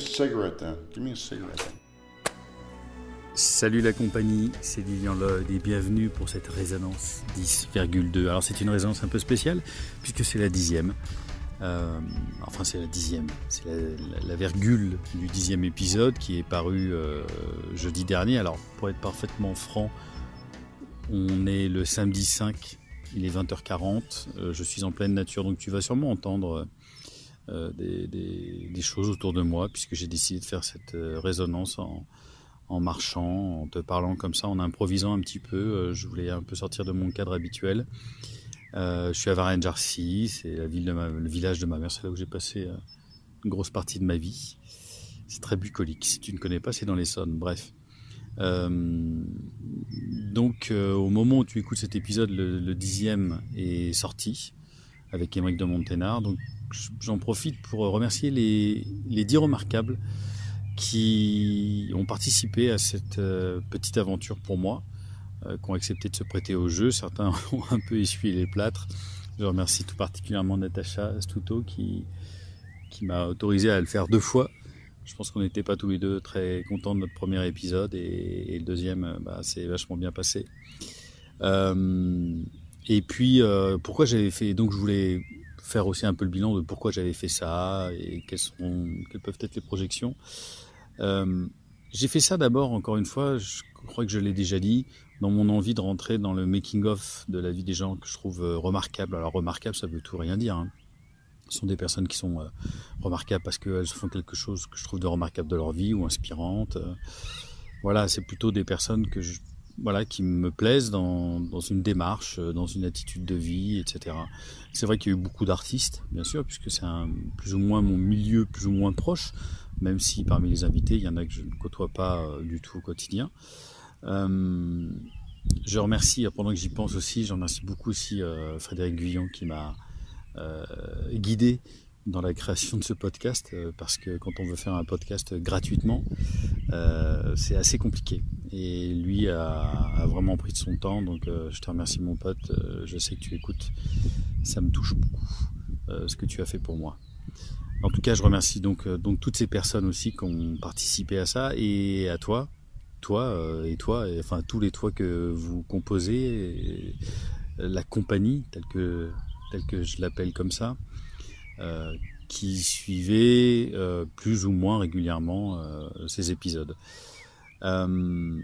cigarette then. Salut la compagnie, c'est Lilian Lloyd et bienvenue pour cette résonance 10,2. Alors c'est une résonance un peu spéciale puisque c'est la dixième. Euh, enfin c'est la dixième, c'est la, la, virgule du dixième épisode qui est paru euh, jeudi dernier. Alors pour être parfaitement franc, on est le samedi 5, il est 20h40, euh, je suis en pleine nature donc tu vas sûrement entendre euh, des, choses autour de moi puisque j'ai décidé de faire cette euh, résonance en marchant, en te parlant comme ça, en improvisant un petit peu. Euh, je voulais un peu sortir de mon cadre habituel. Je suis à Varennes-Jarcy, c'est la ville le village de ma mère, c'est là où j'ai passé une grosse partie de ma vie. C'est très bucolique. Si tu ne connais pas, c'est dans l'Essonne. Bref. Donc, au moment où tu écoutes cet épisode, le, le dixième est sorti avec Émeric de Monténard. J'en profite pour remercier les, dix remarquables qui ont participé à cette euh, petite aventure pour moi, euh, qui ont accepté de se prêter au jeu. Certains ont un peu essuyé les plâtres. Je remercie tout particulièrement Natacha Stuto qui, m'a autorisé à le faire deux fois. Je pense qu'on n'était pas tous les deux très contents de notre premier épisode et, le deuxième, bah, c'est vachement bien passé. Euh, et puis, euh, pourquoi j'avais fait. Donc, je voulais faire aussi un peu le bilan de pourquoi j'avais fait ça et quelles, sont, quelles peuvent être les projections. Euh, j'ai fait ça d'abord, encore une fois, je crois que je l'ai déjà dit, dans mon envie de rentrer dans le making-of de la vie des gens que je trouve euh, remarquable. Alors remarquable, ça veut tout rien dire. Hein. Ce sont des personnes qui sont euh, remarquables parce qu'elles font quelque chose que je trouve de remarquable de leur vie ou inspirante. Voilà, c'est plutôt des personnes que je, voilà, qui me plaisent dans, dans, une démarche, euh, dans une attitude de vie, etc. C'est vrai qu'il y a eu beaucoup d'artistes, bien sûr, puisque c'est plus ou moins mon milieu plus ou moins proche, même si parmi les invités, il y en a que je ne côtoie pas euh, du tout au quotidien. Euh, je remercie, pendant que j'y pense aussi, je remercie beaucoup aussi Frédéric Guyon qui m'a guidé dans la création de ce podcast parce que quand on veut faire un podcast gratuitement, c'est assez compliqué. Et lui a, vraiment pris de son temps, donc euh, je te remercie mon pote, euh, je sais que tu écoutes, ça me touche beaucoup euh, ce que tu as fait pour moi. En tout cas, je remercie donc, toutes ces personnes aussi qui ont participé à ça et à toi, toi et toi, et, enfin tous les toits que vous composez, la compagnie telle que, je l'appelle comme ça. Qui suivait plus ou moins régulièrement ces épisodes. Euh,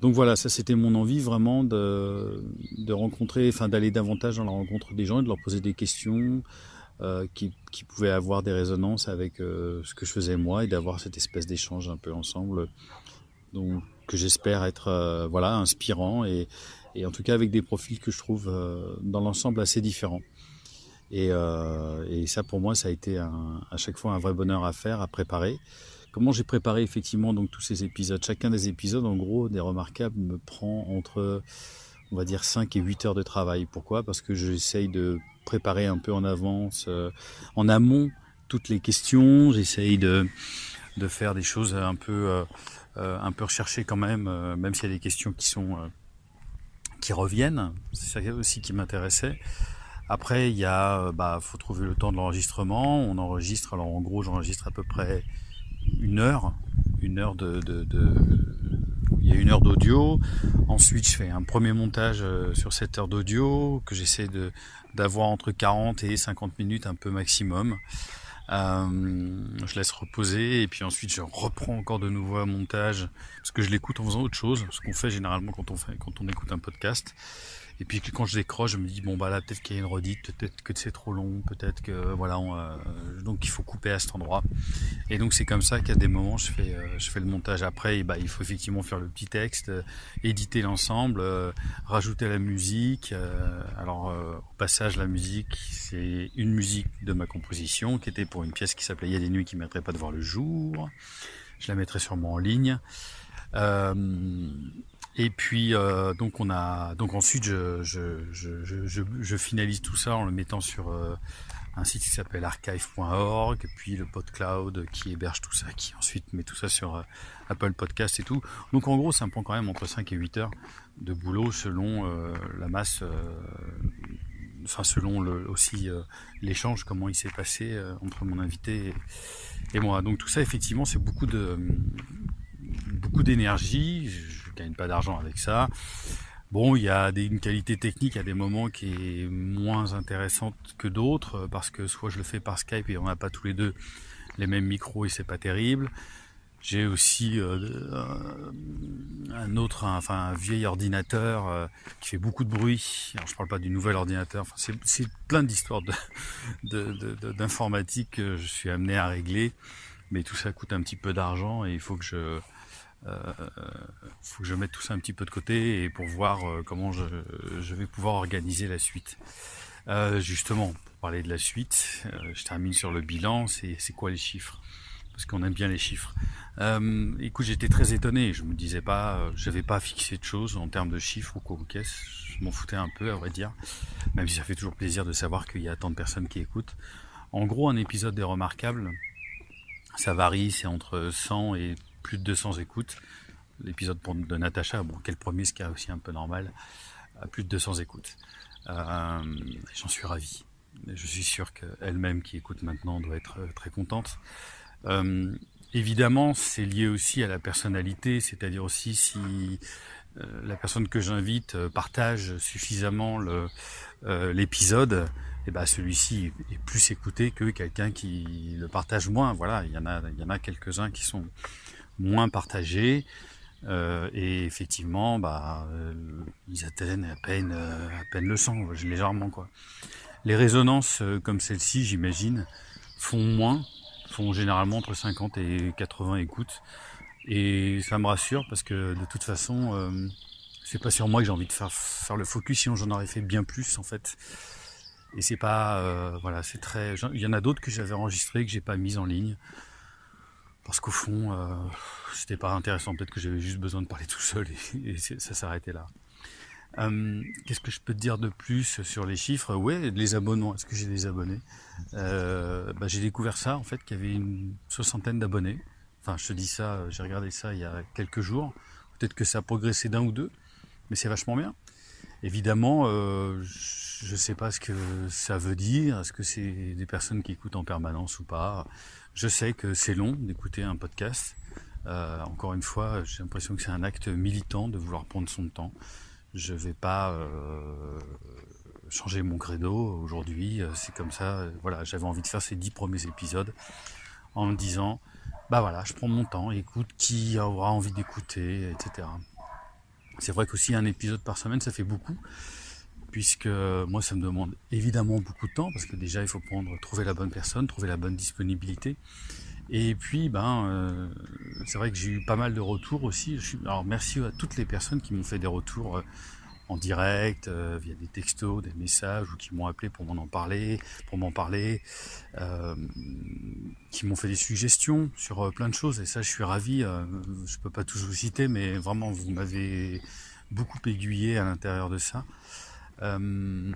donc voilà, ça c'était mon envie vraiment de, rencontrer, enfin d'aller davantage dans la rencontre des gens et de leur poser des questions qui, qui, pouvaient avoir des résonances avec ce que je faisais moi et d'avoir cette espèce d'échange un peu ensemble, donc que j'espère être voilà inspirant et, en tout cas avec des profils que je trouve dans l'ensemble assez différents. Et, euh, ça, pour moi, ça a été à chaque fois un vrai bonheur à faire, à préparer. Comment j'ai préparé effectivement donc tous ces épisodes Chacun des épisodes, en gros, des remarquables, me prend entre, on va dire, 5 et 8 heures de travail. Pourquoi? Parce que j'essaye de préparer un peu en avance, euh, en amont, toutes les questions. J'essaye de, de faire des choses un peu, euh, un peu recherchées quand même, euh, même s'il y a des questions qui sont qui reviennent. C'est ça aussi qui m'intéressait. Après, il y a, bah, faut trouver le temps de l'enregistrement. On enregistre, alors en gros, j'enregistre à peu près une heure, une heure de, il y a une heure d'audio. Ensuite, je fais un premier montage sur cette heure d'audio que j'essaie de d'avoir entre 40 et 50 minutes un peu maximum. Euh, je laisse reposer et puis ensuite je reprends encore de nouveau un montage parce que je l'écoute en faisant autre chose, ce qu'on fait généralement quand on fait quand on écoute un podcast. Et puis quand je décroche, je me dis bon bah là peut-être qu'il y a une redite, peut-être que c'est trop long, peut-être que voilà, euh, donc il faut couper à cet endroit. Et donc c'est comme ça qu'à des moments je fais euh, je fais le montage après. Et bah il faut effectivement faire le petit texte, euh, éditer l'ensemble, rajouter la musique. Alors au passage la musique c'est une musique de ma composition qui était pour une pièce qui s'appelait Il y a des nuits qui ne pas de voir le jour. Je la mettrai sûrement en ligne. Et puis euh, donc on a donc ensuite je, je, je, je, finalise tout ça en le mettant sur euh, un site qui s'appelle archive.org, et puis le PodCloud qui héberge tout ça, qui ensuite met tout ça sur euh, Apple Podcast et tout. Donc en gros, ça me prend quand même entre 5 et 8 heures de boulot selon euh, la masse enfin selon le, aussi l'échange, comment il s'est passé entre mon invité et, moi. Donc tout ça, effectivement, c'est beaucoup de beaucoup d'énergie. Gagne pas d'argent avec ça. Bon, il y a une qualité technique à des moments qui est moins intéressante que d'autres parce que soit je le fais par Skype et on n'a pas tous les deux les mêmes micros et c'est pas terrible. J'ai aussi euh, euh, un autre, enfin un vieil ordinateur euh, qui fait beaucoup de bruit. Alors je parle pas du nouvel ordinateur. Enfin, c'est plein d'histoires d'informatique que je suis amené à régler, mais tout ça coûte un petit peu d'argent et il faut que je euh, faut que je mette tout ça un petit peu de côté et pour voir euh, comment je, vais pouvoir organiser la suite. Euh, justement, pour parler de la suite, je termine sur le bilan. C'est quoi les chiffres? Parce qu'on aime bien les chiffres. écoute, j'étais très étonné. Je me disais pas, je n'avais pas fixé de choses en termes de chiffres ou quoi caisse. Je m'en foutais un peu, à vrai dire. Même si ça fait toujours plaisir de savoir qu'il y a tant de personnes qui écoutent. En gros, un épisode des Remarquables, ça varie, c'est entre 100 et plus de 200 écoutes. L'épisode de Natacha, bon, quel premier, ce qui est aussi un peu normal, plus de 200 écoutes. Euh, j'en suis ravi. Je suis sûr qu'elle-même qui écoute maintenant doit être euh, très contente. Euh, évidemment, c'est lié aussi à la personnalité, c'est-à-dire aussi si la personne que j'invite partage suffisamment l'épisode, eh ben celui-ci est plus écouté que quelqu'un qui le partage moins. Voilà, il y en a, il y en a quelques-uns qui sont moins partagés. Euh, et effectivement, bah, euh, ils atteignent à peine, euh, à peine le sang, légèrement quoi. Les résonances comme celle-ci, j'imagine, font moins, font généralement entre 50 et 80 écoutes. Et ça me rassure parce que de toute façon, c'est pas sur moi que j'ai envie de faire, faire le focus, sinon j'en aurais fait bien plus en fait. Et c'est pas, voilà, c'est très. Il y en a d'autres que j'avais enregistrés que j'ai pas mis en ligne parce qu'au fond, euh, c'était pas intéressant. Peut-être que j'avais juste besoin de parler tout seul et, ça s'arrêtait là. Euh, qu'est-ce que je peux te dire de plus sur les chiffres? Ouais, les abonnements. Est-ce que j'ai des abonnés? Euh, bah, J'ai découvert ça en fait qu'il y avait une soixantaine d'abonnés. Enfin, je te dis ça, j'ai regardé ça il y a quelques jours. Peut-être que ça a progressé d'un ou deux, mais c'est vachement bien. Évidemment, je ne sais pas ce que ça veut dire. Est-ce que c'est des personnes qui écoutent en permanence ou pas? Je sais que c'est long d'écouter un podcast. Euh, encore une fois, j'ai l'impression que c'est un acte militant de vouloir prendre son temps. Je vais pas euh, changer mon credo aujourd'hui. Euh, c'est comme ça. Voilà, j'avais envie de faire ces dix premiers épisodes en me disant, bah voilà, je prends mon temps, écoute qui aura envie d'écouter, etc. C'est vrai qu'aussi un épisode par semaine, ça fait beaucoup puisque moi ça me demande évidemment beaucoup de temps parce que déjà il faut prendre trouver la bonne personne, trouver la bonne disponibilité. Et puis ben euh, c'est vrai que j'ai eu pas mal de retours aussi. alors merci à toutes les personnes qui m'ont fait des retours euh, en direct, euh, via des textos, des messages, ou qui m'ont appelé pour m'en parler, pour m'en parler, qui m'ont fait des suggestions sur plein de choses. Et ça, je suis ravi. je peux pas tous vous citer, mais vraiment, vous m'avez beaucoup aiguillé à l'intérieur de ça. Euh,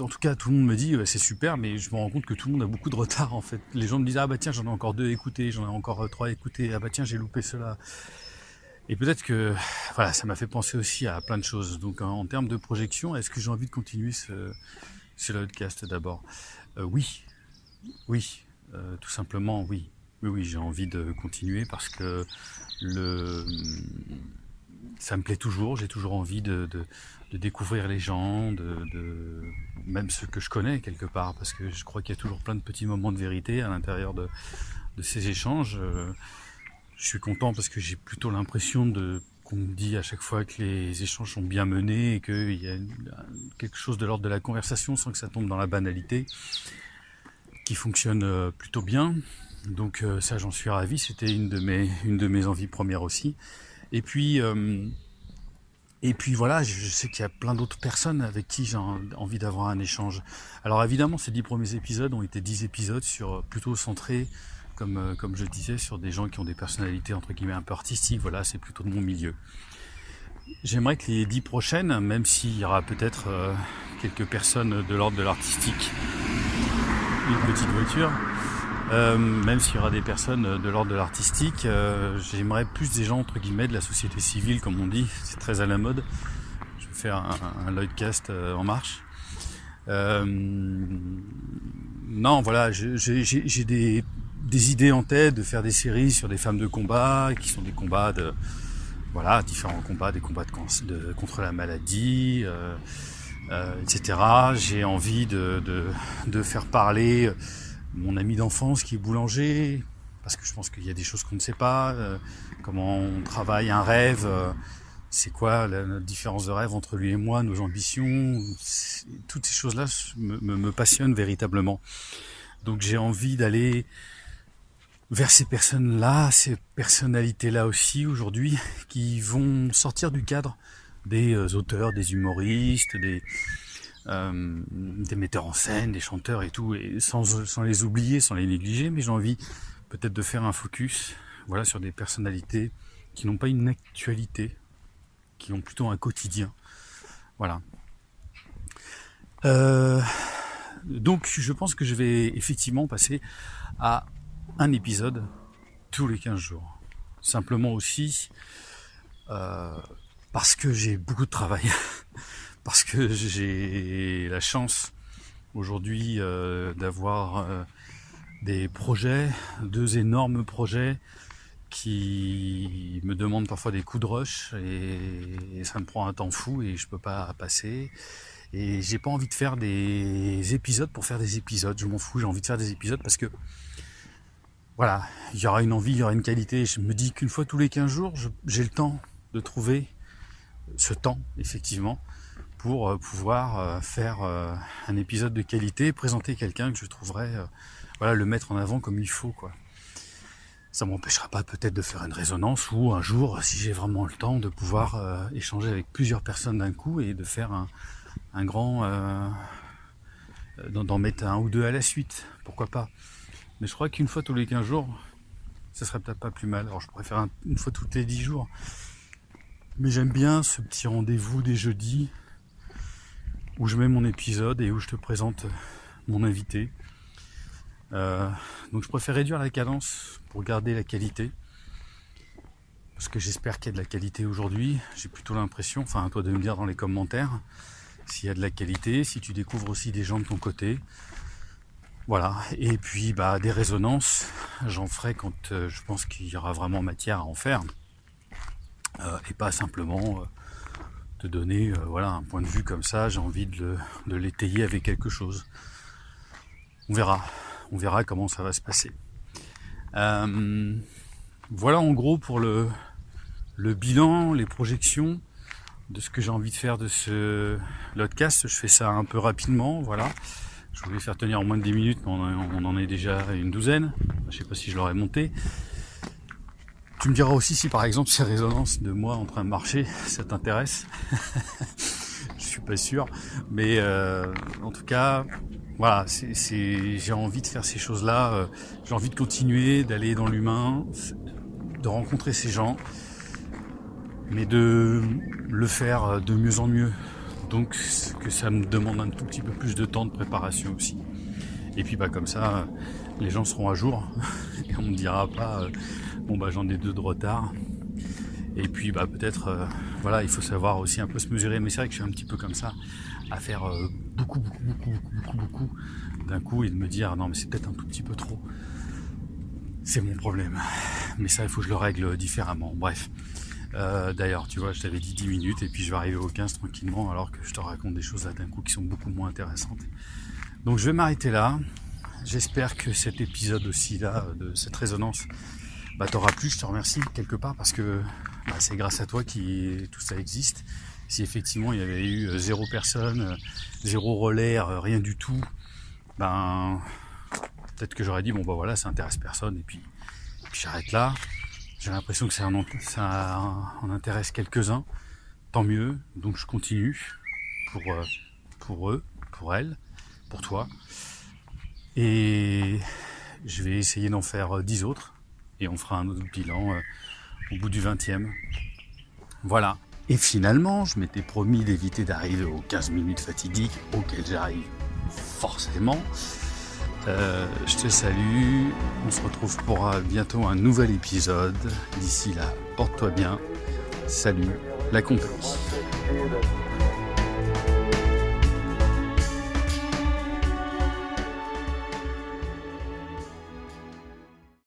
en tout cas, tout le monde me dit c'est super, mais je me rends compte que tout le monde a beaucoup de retard en fait. Les gens me disent ah bah tiens j'en ai encore deux à écouter, j'en ai encore euh, trois à écouter, ah bah tiens j'ai loupé cela. Et peut-être que voilà, ça m'a fait penser aussi à plein de choses. Donc en, termes de projection, est-ce que j'ai envie de continuer ce, ce podcast d'abord? Euh, Oui, oui, tout simplement oui. Oui, oui, j'ai envie de continuer parce que le ça me plaît toujours, j'ai toujours envie de, de découvrir les gens, de, de, même ceux que je connais quelque part, parce que je crois qu'il y a toujours plein de petits moments de vérité à l'intérieur de, de, ces échanges. Euh, je suis content parce que j'ai plutôt l'impression qu'on me dit à chaque fois que les échanges sont bien menés et qu'il y a quelque chose de l'ordre de la conversation sans que ça tombe dans la banalité, qui fonctionne euh, plutôt bien. Donc euh, ça j'en suis ravi, c'était une de mes une de mes envies premières aussi. Et puis et puis voilà, je sais qu'il y a plein d'autres personnes avec qui j'ai envie d'avoir un échange. Alors évidemment, ces dix premiers épisodes ont été dix épisodes sur plutôt centrés, comme, euh, comme je disais, sur des gens qui ont des personnalités entre guillemets un peu artistiques. Voilà, c'est plutôt de mon milieu. J'aimerais que les dix prochaines, même s'il y aura peut-être euh, quelques personnes de l'ordre de l'artistique, une petite voiture, euh, même s'il y aura des personnes de l'ordre de l'artistique, j'aimerais plus des gens entre guillemets de la société civile, comme on dit, c'est très à la mode. Je vais faire un, un Lloydcast en marche. non, voilà, j'ai des, des idées en tête de faire des séries sur des femmes de combat, qui sont des combats de, voilà, différents combats, des combats de, contre la maladie, euh, euh, etc. J'ai envie de, de, faire parler mon ami d'enfance qui est boulanger, parce que je pense qu'il y a des choses qu'on ne sait pas, euh, comment on travaille un rêve, c'est quoi la, différence de rêve entre lui et moi, nos ambitions, toutes ces choses-là me, me passionnent véritablement. Donc j'ai envie d'aller vers ces personnes-là, ces personnalités-là aussi aujourd'hui, qui vont sortir du cadre des euh, auteurs, des humoristes, des, euh, des metteurs en scène, des chanteurs et tout, sans les oublier, sans les négliger, mais j'ai envie peut-être de faire un focus voilà, sur des personnalités qui n'ont pas une actualité, qui ont plutôt un quotidien. Voilà. Euh, donc je pense que je vais effectivement passer à un épisode tous les 15 jours. Simplement aussi euh, parce que j'ai beaucoup de travail, parce que j'ai la chance aujourd'hui euh, d'avoir euh, des projets, deux énormes projets qui me demandent parfois des coups de rush et, ça me prend un temps fou et je peux pas passer. Et j'ai pas envie de faire des épisodes pour faire des épisodes. Je m'en fous, j'ai envie de faire des épisodes parce que voilà, il y aura une envie, il y aura une qualité. Je me dis qu'une fois tous les 15 jours, j'ai le temps de trouver ce temps, effectivement, pour euh, pouvoir euh, faire euh, un épisode de qualité, présenter quelqu'un que je trouverais, voilà, le mettre en avant comme il faut, quoi. Ça m'empêchera pas peut-être de faire une résonance ou un jour, si j'ai vraiment le temps, de pouvoir échanger avec plusieurs personnes d'un coup et de faire un, un grand, d'en mettre un ou deux à la suite, pourquoi pas? Mais je crois qu'une fois tous les 15 jours, ça serait peut-être pas plus mal. Alors je préfère une fois tous les 10 jours. Mais j'aime bien ce petit rendez-vous des jeudis où je mets mon épisode et où je te présente mon invité. Euh, donc je préfère réduire la cadence pour garder la qualité. Parce que j'espère qu'il y a de la qualité aujourd'hui. J'ai plutôt l'impression, enfin à toi de me dire dans les commentaires, s'il y a de la qualité, si tu découvres aussi des gens de ton côté. Voilà, et puis bah, des résonances, j'en ferai quand euh, je pense qu'il y aura vraiment matière à en faire. Euh, et pas simplement euh, te donner voilà, un point de vue comme ça, j'ai envie de, l'étayer avec quelque chose. On verra, on verra comment ça va se passer. voilà en gros pour le, le bilan, les projections de ce que j'ai envie de faire de ce podcast. Je fais ça un peu rapidement, voilà. Je voulais faire tenir en moins de 10 minutes, mais on en est déjà une douzaine. Je sais pas si je l'aurais monté. Tu me diras aussi si par exemple ces résonances de moi en train de marcher, ça t'intéresse. je suis pas sûr. Mais euh, en tout cas, voilà, j'ai envie de faire ces choses-là. Euh, j'ai envie de continuer, d'aller dans l'humain, de rencontrer ces gens, mais de le faire de mieux en mieux. Donc que ça me demande un tout petit peu plus de temps de préparation aussi. Et puis bah comme ça, les gens seront à jour et on ne me dira pas euh, bon bah j'en ai deux de retard. Et puis bah peut-être euh, voilà il faut savoir aussi un peu se mesurer. Mais c'est vrai que je suis un petit peu comme ça à faire euh, beaucoup beaucoup beaucoup beaucoup beaucoup d'un coup et de me dire non mais c'est peut-être un tout petit peu trop. C'est mon problème. Mais ça il faut que je le règle différemment. Bref. Euh, d'ailleurs, tu vois, je t'avais dit 10 minutes et puis je vais arriver aux 15 tranquillement alors que je te raconte des choses là d'un coup qui sont beaucoup moins intéressantes. Donc je vais m'arrêter là. J'espère que cet épisode aussi là, de cette résonance, bah, t'aura plu. Je te remercie quelque part parce que bah, c'est grâce à toi que tout ça existe. Si effectivement il y avait eu euh, zéro personne, euh, zéro relais, rien du tout, ben peut-être que j'aurais dit bon bah voilà ça intéresse personne et puis j'arrête là. J'ai l'impression que ça en, intéresse quelques-uns. Tant mieux. Donc je continue pour, euh, pour eux, pour elles, pour toi. Et je vais essayer d'en faire 10 euh, autres. Et on fera un autre bilan euh, au bout du 20e. Voilà. Et finalement, je m'étais promis d'éviter d'arriver aux 15 minutes fatidiques auxquelles j'arrive forcément. Euh, je te salue. On se retrouve pour bientôt un nouvel épisode. D'ici là, porte-toi bien. Salut, la compagnie.